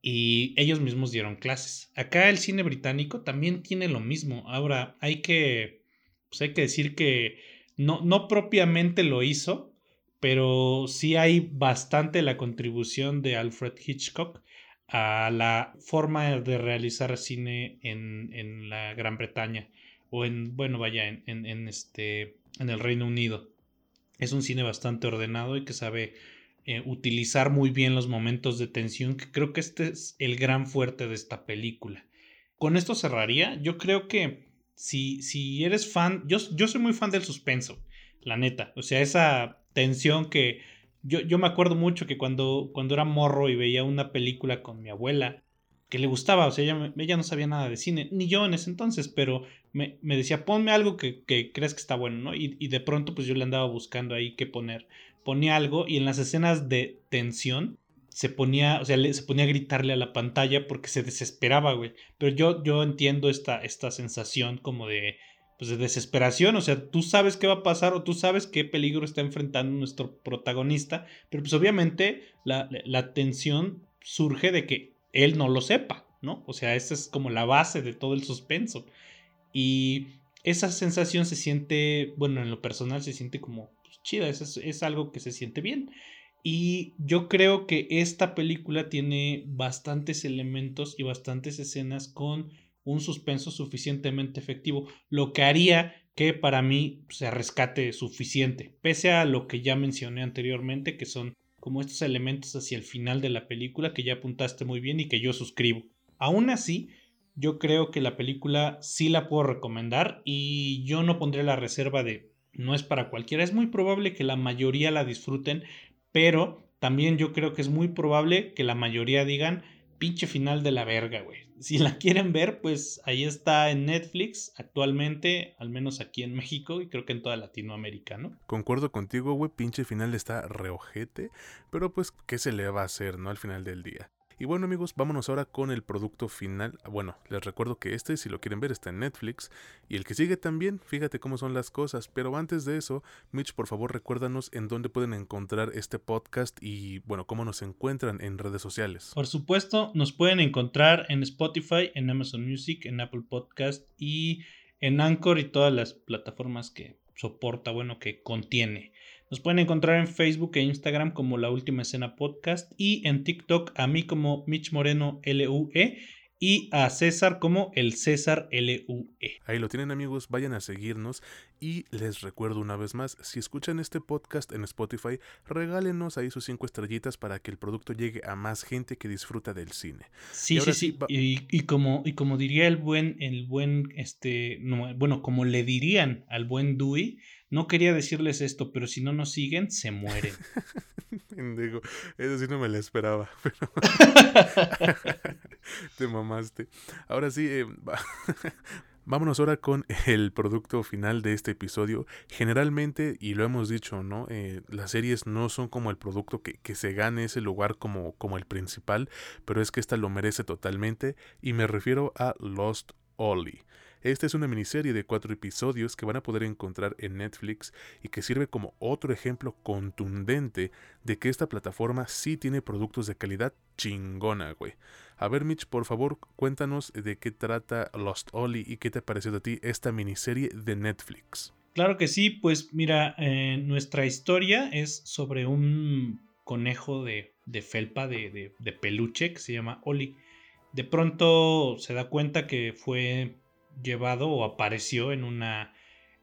y ellos mismos dieron clases. Acá el cine británico también tiene lo mismo. Ahora, hay que, pues hay que decir que no, no propiamente lo hizo, pero sí hay bastante la contribución de Alfred Hitchcock a la forma de realizar cine en, en la Gran Bretaña o en, bueno, vaya, en, en, este, en el Reino Unido. Es un cine bastante ordenado y que sabe eh, utilizar muy bien los momentos de tensión, que creo que este es el gran fuerte de esta película. Con esto cerraría. Yo creo que si, si eres fan, yo, yo soy muy fan del suspenso, la neta. O sea, esa tensión que yo, yo me acuerdo mucho que cuando, cuando era morro y veía una película con mi abuela, que le gustaba, o sea, ella, no sabía nada de cine, ni yo en ese entonces, pero me, decía, ponme algo que, creas que está bueno, ¿no? Y, de pronto pues yo le andaba buscando ahí qué poner. Ponía algo y en las escenas de tensión se ponía, o sea, se ponía a gritarle a la pantalla porque se desesperaba, güey. Pero yo, yo entiendo esta, esta sensación como de, pues de desesperación, o sea, tú sabes qué va a pasar o tú sabes qué peligro está enfrentando nuestro protagonista, pero pues obviamente la tensión surge de que él no lo sepa, ¿no? O sea, esa es como la base de todo el suspenso. Y esa sensación se siente, bueno, en lo personal se siente como pues, chida, es, es algo que se siente bien. Y yo creo que esta película tiene bastantes elementos y bastantes escenas con un suspenso suficientemente efectivo, lo que haría que para mí se rescate suficiente, pese a lo que ya mencioné anteriormente, que son como estos elementos hacia el final de la película que ya apuntaste muy bien y que yo suscribo. Aún así, yo creo que la película sí la puedo recomendar y yo no pondré la reserva de no es para cualquiera, es muy probable que la mayoría la disfruten pero también yo creo que es muy probable que la mayoría digan, pinche final de la verga, güey. Si la quieren ver, pues ahí está en Netflix actualmente, al menos aquí en México y creo que en toda Latinoamérica, ¿no? Concuerdo contigo, güey, pinche final está reojete, pero pues, ¿qué se le va a hacer, no? Al final del día. Y bueno amigos, vámonos ahora con el producto final. Bueno, les recuerdo que este, si lo quieren ver, está en Netflix. Y el que sigue también, fíjate cómo son las cosas. Pero antes de eso, Mitch, por favor recuérdanos en dónde pueden encontrar este podcast y bueno, cómo nos encuentran en redes sociales. Por supuesto, nos pueden encontrar en Spotify, en Amazon Music, en Apple Podcast y en Anchor y todas las plataformas que soporta, bueno, que contiene. Nos pueden encontrar en Facebook e Instagram como La Última Escena Podcast y en TikTok a mí como Mitch Moreno LUE y a César como el César LUE. Ahí lo tienen amigos, vayan a seguirnos y les recuerdo una vez más, si escuchan este podcast en Spotify, regálenos ahí sus cinco estrellitas para que el producto llegue a más gente que disfruta del cine. Sí, sí, sí, y, como, y como diría el buen, el buen, este, bueno, como le dirían al buen Dewey, no quería decirles esto, pero si no nos siguen, se mueren. Digo, eso sí no me lo esperaba, pero te mamaste. Ahora sí, eh, Vámonos ahora con el producto final de este episodio. Generalmente, y lo hemos dicho, ¿no? Eh, las series no son como el producto que, que, se gane ese lugar como, como el principal, pero es que esta lo merece totalmente, y me refiero a Lost Ollie. Esta es una miniserie de cuatro episodios que van a poder encontrar en Netflix y que sirve como otro ejemplo contundente de que esta plataforma sí tiene productos de calidad chingona, güey. A ver, Mitch, por favor, cuéntanos de qué trata Lost Ollie y qué te pareció a ti esta miniserie de Netflix. Claro que sí, pues mira, eh, nuestra historia es sobre un conejo de, de felpa, de, de peluche, que se llama Ollie. De pronto se da cuenta que fue llevado o apareció en una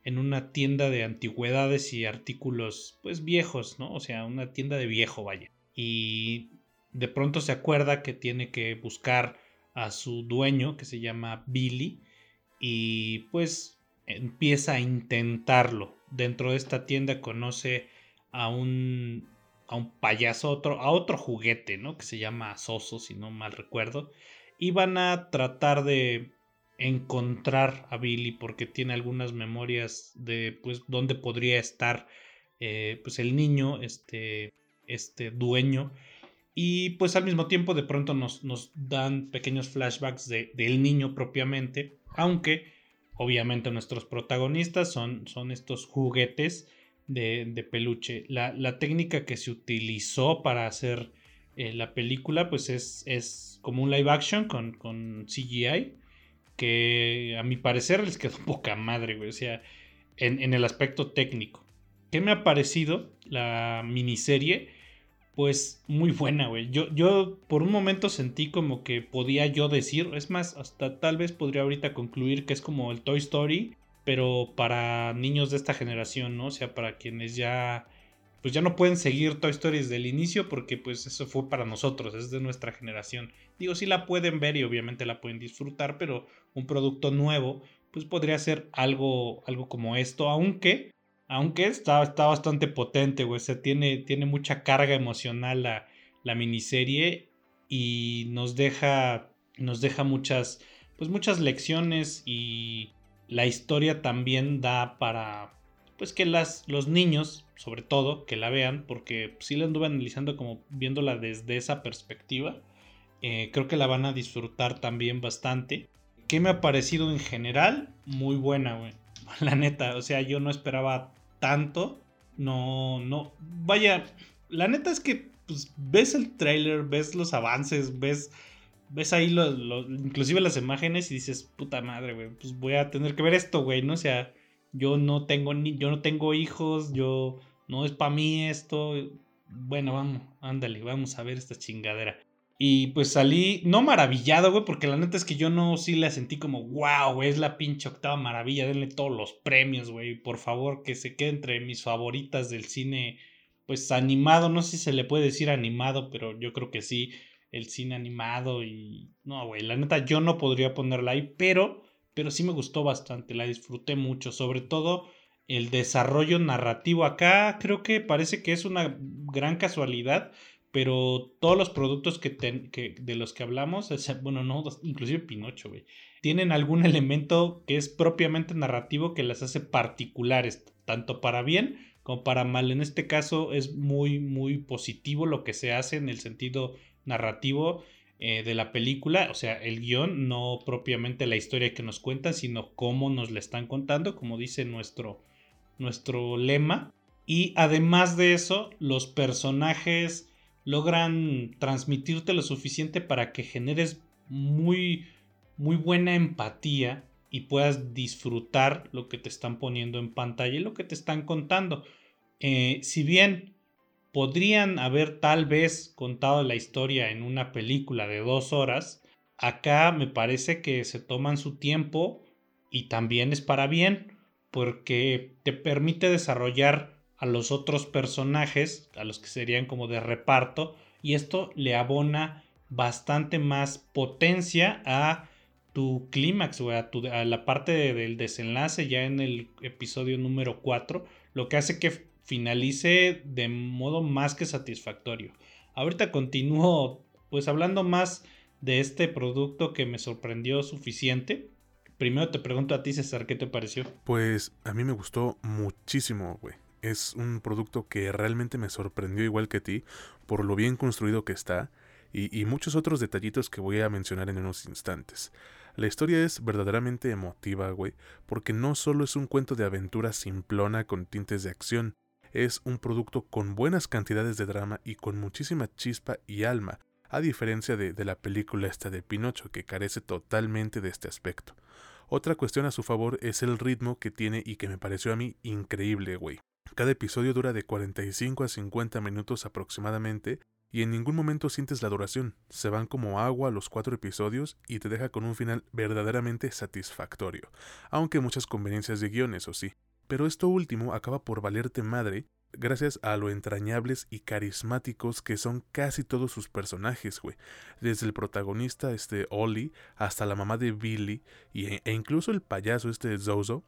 en una tienda de antigüedades y artículos pues viejos, ¿no? O sea, una tienda de viejo, vaya. Y de pronto se acuerda que tiene que buscar a su dueño que se llama Billy y pues empieza a intentarlo. Dentro de esta tienda conoce a un, a un payaso, otro, a otro juguete, ¿no? Que se llama Soso, si no mal recuerdo. Y van a tratar de encontrar a Billy porque tiene algunas memorias de pues dónde podría estar eh, pues el niño, este, este dueño. Y pues al mismo tiempo de pronto nos, nos dan pequeños flashbacks de, del niño propiamente, aunque obviamente nuestros protagonistas son, son estos juguetes de, peluche. La, técnica que se utilizó para hacer eh, la película pues es, es, como un live action con, con CGI que a mi parecer les quedó poca madre, güey. O sea, en, en el aspecto técnico. ¿Qué me ha parecido la miniserie? Pues muy buena, güey. Yo, yo por un momento sentí como que podía yo decir, es más, hasta tal vez podría ahorita concluir que es como el Toy Story, pero para niños de esta generación, ¿no? O sea, para quienes ya pues ya no pueden seguir Toy Story desde el inicio porque pues eso fue para nosotros, es de nuestra generación. Digo, sí la pueden ver y obviamente la pueden disfrutar, pero un producto nuevo pues podría ser algo, algo como esto, aunque, aunque está, está bastante potente, güey, o tiene, tiene mucha carga emocional la, la miniserie y nos deja, nos deja muchas, pues muchas lecciones y la historia también da para, pues que las, los niños, sobre todo, que la vean, porque sí la anduve analizando como viéndola desde esa perspectiva. Eh, creo que la van a disfrutar también bastante. ¿Qué me ha parecido en general? Muy buena, güey. La neta, o sea, yo no esperaba tanto. No, no. Vaya, la neta es que pues, ves el trailer, ves los avances, ves, ves ahí inclusive las imágenes y dices, puta madre, güey, pues voy a tener que ver esto, güey, ¿no? Sea, yo no tengo ni, yo no tengo hijos, yo no es para mí esto. Bueno, vamos, ándale, vamos a ver esta chingadera. Y pues salí, no maravillado, güey, porque la neta es que yo no sí la sentí como, wow, güey, es la pinche octava maravilla, denle todos los premios, güey, por favor, que se quede entre mis favoritas del cine, pues animado, no sé si se le puede decir animado, pero yo creo que sí, el cine animado y, no, güey, la neta yo no podría ponerla ahí, pero pero sí me gustó bastante, la disfruté mucho, sobre todo el desarrollo narrativo. Acá creo que parece que es una gran casualidad, pero todos los productos que, de los que hablamos, bueno, no, inclusive Pinocho, tienen algún elemento que es propiamente narrativo que las hace particulares, tanto para bien como para mal. En este caso es muy, muy positivo lo que se hace en el sentido narrativo eh, de la película, o sea, el guion, no propiamente la historia que nos cuentan, sino cómo nos la están contando, como dice nuestro, nuestro lema. Y además de eso, los personajes logran transmitirte lo suficiente para que generes muy, muy buena empatía y puedas disfrutar lo que te están poniendo en pantalla y lo que te están contando. Eh, si bien podrían haber tal vez contado la historia en una película de dos horas, acá me parece que se toman su tiempo y también es para bien porque te permite desarrollar a los otros personajes, a los que serían como de reparto, y esto le abona bastante más potencia a tu clímax o a, a, la parte del desenlace ya en el episodio número 4, lo que hace que finalice de modo más que satisfactorio. Ahorita continúo pues hablando más de este producto que me sorprendió suficiente. Primero te pregunto a ti, César, ¿qué te pareció? Pues a mí me gustó muchísimo, güey. Es un producto que realmente me sorprendió igual que a ti por lo bien construido que está y, muchos otros detallitos que voy a mencionar en unos instantes. La historia es verdaderamente emotiva, güey, porque no solo es un cuento de aventura simplona con tintes de acción, es un producto con buenas cantidades de drama y con muchísima chispa y alma, a diferencia de, la película esta de Pinocho, que carece totalmente de este aspecto. Otra cuestión a su favor es el ritmo que tiene y que me pareció a mí increíble, güey. Cada episodio dura de 45 a 50 minutos aproximadamente y en ningún momento sientes la duración. Se van como agua los cuatro episodios y te deja con un final verdaderamente satisfactorio, aunque muchas conveniencias de guiones, o sí. Pero esto último acaba por valerte madre gracias a lo entrañables y carismáticos que son casi todos sus personajes, güey. Desde el protagonista, este Ollie, hasta la mamá de Billy y, e incluso el payaso, este Zozo,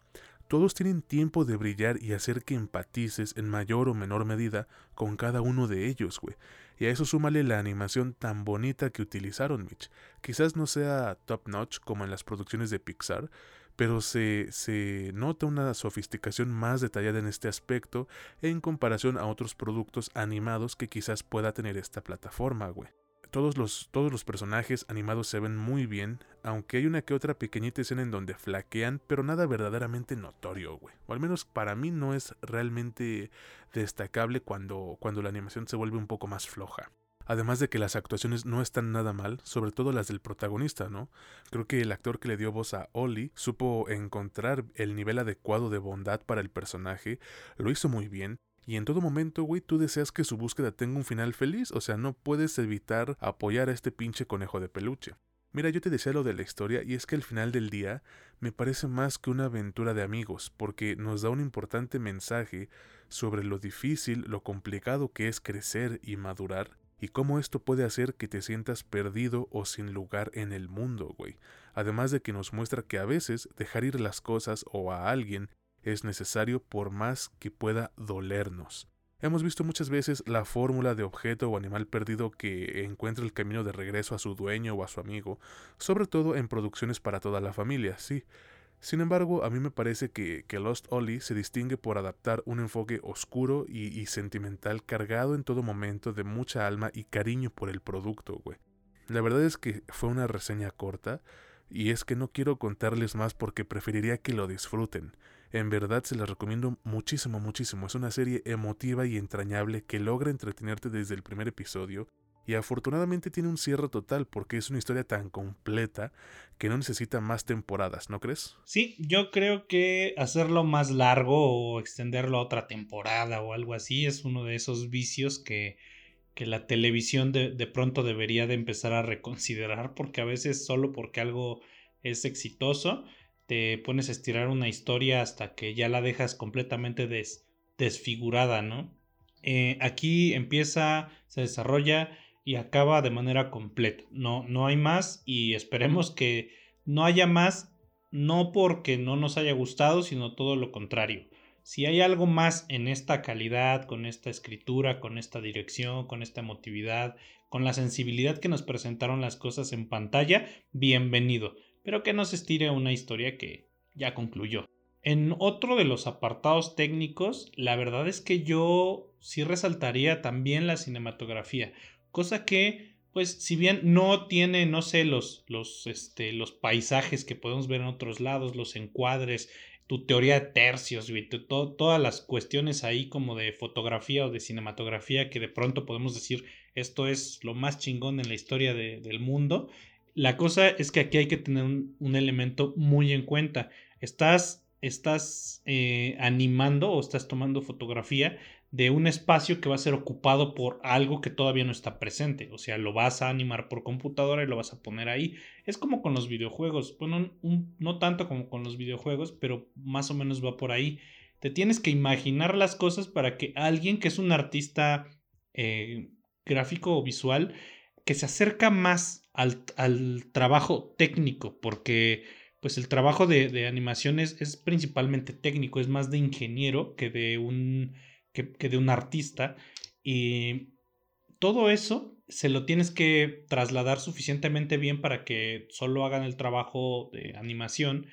todos tienen tiempo de brillar y hacer que empatices en mayor o menor medida con cada uno de ellos, güey. Y a eso súmale la animación tan bonita que utilizaron, Mitch. Quizás no sea top notch como en las producciones de Pixar, pero se, se nota una sofisticación más detallada en este aspecto en comparación a otros productos animados que quizás pueda tener esta plataforma, güey. Todos los, todos los personajes animados se ven muy bien, aunque hay una que otra pequeñita escena en donde flaquean, pero nada verdaderamente notorio, güey. O al menos para mí no es realmente destacable cuando, cuando la animación se vuelve un poco más floja. Además de que las actuaciones no están nada mal, sobre todo las del protagonista, ¿no? Creo que el actor que le dio voz a Ollie supo encontrar el nivel adecuado de bondad para el personaje, lo hizo muy bien. Y en todo momento, güey, tú deseas que su búsqueda tenga un final feliz, o sea, no puedes evitar apoyar a este pinche conejo de peluche. Mira, yo te decía lo de la historia y es que al final del día me parece más que una aventura de amigos, porque nos da un importante mensaje sobre lo difícil, lo complicado que es crecer y madurar, y cómo esto puede hacer que te sientas perdido o sin lugar en el mundo, güey. Además de que nos muestra que a veces dejar ir las cosas o a alguien es necesario por más que pueda dolernos. Hemos visto muchas veces la fórmula de objeto o animal perdido que encuentra el camino de regreso a su dueño o a su amigo, sobre todo en producciones para toda la familia, sí, sin embargo, a mí me parece que, Lost Ollie se distingue por adaptar un enfoque oscuro y, sentimental cargado en todo momento de mucha alma y cariño por el producto, güey. La verdad es que fue una reseña corta y es que no quiero contarles más porque preferiría que lo disfruten. En verdad se las recomiendo muchísimo, muchísimo. Es una serie emotiva y entrañable que logra entretenerte desde el primer episodio y afortunadamente tiene un cierre total porque es una historia tan completa que no necesita más temporadas, ¿no crees? Sí, yo creo que hacerlo más largo o extenderlo a otra temporada o algo así es uno de esos vicios que, que la televisión de, de pronto debería de empezar a reconsiderar porque a veces solo porque algo es exitoso te pones a estirar una historia hasta que ya la dejas completamente desfigurada, ¿no? Eh, aquí empieza, se desarrolla y acaba de manera completa. No, no hay más y esperemos que no haya más, no porque no nos haya gustado, sino todo lo contrario. Si hay algo más en esta calidad, con esta escritura, con esta dirección, con esta emotividad, con la sensibilidad que nos presentaron las cosas en pantalla, bienvenido, pero que no se estire una historia que ya concluyó. En otro de los apartados técnicos, la verdad es que yo sí resaltaría también la cinematografía. Cosa que, pues, si bien no tiene, no sé, los, los, este, los paisajes que podemos ver en otros lados, los encuadres, tu teoría de tercios, todas las cuestiones ahí como de fotografía o de cinematografía que de pronto podemos decir esto es lo más chingón en la historia del mundo. La cosa es que aquí hay que tener un, elemento muy en cuenta. Estás, estás eh, animando o estás tomando fotografía de un espacio que va a ser ocupado por algo que todavía no está presente. O sea, lo vas a animar por computadora y lo vas a poner ahí. Es como con los videojuegos. Bueno, no tanto como con los videojuegos, pero más o menos va por ahí. Te tienes que imaginar las cosas para que alguien que es un artista eh, gráfico o visual, que se acerca más al, trabajo técnico, porque pues el trabajo de, de animación es principalmente técnico, es más de ingeniero que de un que, de un artista. Y todo eso se lo tienes que trasladar suficientemente bien para que solo hagan el trabajo de animación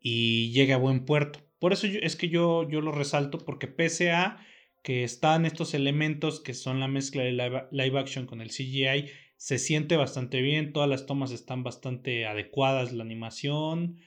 y llegue a buen puerto. Por eso es que yo, yo lo resalto, porque pese a que están estos elementos que son la mezcla de live, live, action con el CGI, se siente bastante bien, todas las tomas están bastante adecuadas, la animación,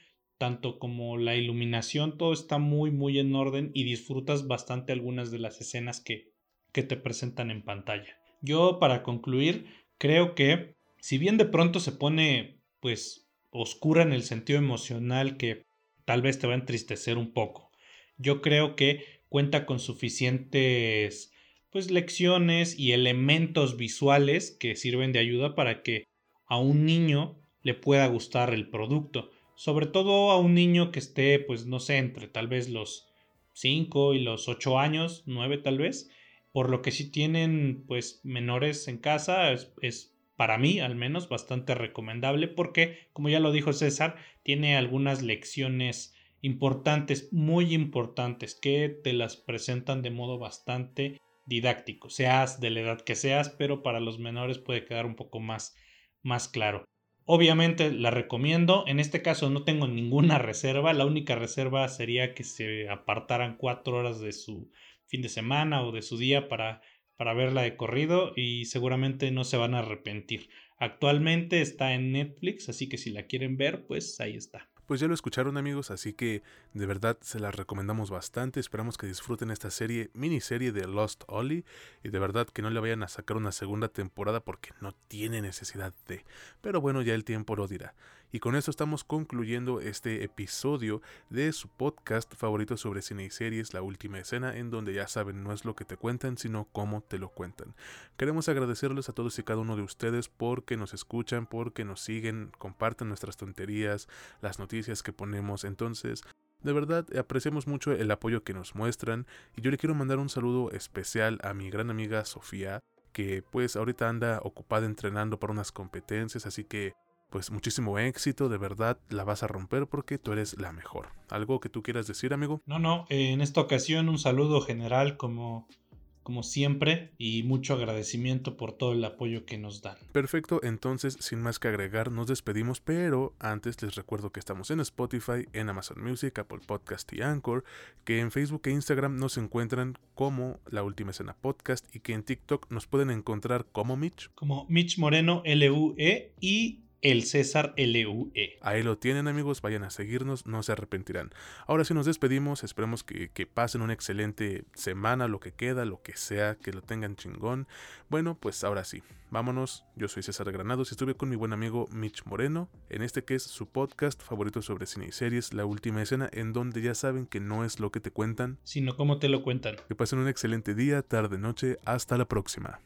tanto como la iluminación, todo está muy, muy en orden y disfrutas bastante algunas de las escenas que, que te presentan en pantalla. Yo, para concluir, creo que si bien de pronto se pone, pues, oscura en el sentido emocional que tal vez te va a entristecer un poco, yo creo que cuenta con suficientes pues lecciones y elementos visuales que sirven de ayuda para que a un niño le pueda gustar el producto sobre todo a un niño que esté, pues no sé, entre tal vez los 5 y los 8 años, 9 tal vez. Por lo que si tienen pues menores en casa, es, para mí al menos bastante recomendable porque, como ya lo dijo César, tiene algunas lecciones importantes, muy importantes, que te las presentan de modo bastante didáctico, seas de la edad que seas, pero para los menores puede quedar un poco más, más claro. Obviamente la recomiendo. En este caso no tengo ninguna reserva. La única reserva sería que se apartaran cuatro horas de su fin de semana o de su día para, para verla de corrido y seguramente no se van a arrepentir. Actualmente está en Netflix, así que si la quieren ver, pues ahí está. Pues ya lo escucharon amigos, así que de verdad se las recomendamos bastante. Esperamos que disfruten esta serie, miniserie de Lost Ollie. Y de verdad que no le vayan a sacar una segunda temporada porque no tiene necesidad de. Pero bueno, ya el tiempo lo dirá. Y con esto estamos concluyendo este episodio de su podcast favorito sobre cine y series, La Última Escena, en donde ya saben, no es lo que te cuentan, sino cómo te lo cuentan. Queremos agradecerles a todos y cada uno de ustedes porque nos escuchan, porque nos siguen, comparten nuestras tonterías, las noticias que ponemos. Entonces, de verdad, apreciamos mucho el apoyo que nos muestran y yo le quiero mandar un saludo especial a mi gran amiga Sofía, que pues ahorita anda ocupada entrenando para unas competencias, así que pues muchísimo éxito, de verdad la vas a romper porque tú eres la mejor. ¿Algo que tú quieras decir, amigo? No, no, en esta ocasión un saludo general como como siempre y mucho agradecimiento por todo el apoyo que nos dan. Perfecto, entonces sin más que agregar nos despedimos, pero antes les recuerdo que estamos en Spotify, en Amazon Music, Apple Podcast y Anchor, que en Facebook e Instagram nos encuentran como La Última Escena Podcast y que en TikTok nos pueden encontrar como Mitch. Como Mitch Moreno LUE y el César LUE. Ahí lo tienen amigos, vayan a seguirnos, no se arrepentirán. Ahora sí nos despedimos, esperemos que, que, pasen una excelente semana, lo que queda, lo que sea, que lo tengan chingón. Bueno, pues ahora sí, vámonos, yo soy César Granados y estuve con mi buen amigo Mitch Moreno, en este que es su podcast favorito sobre cine y series, La Última Escena, en donde ya saben que no es lo que te cuentan, sino cómo te lo cuentan. Que pasen un excelente día, tarde, noche, hasta la próxima.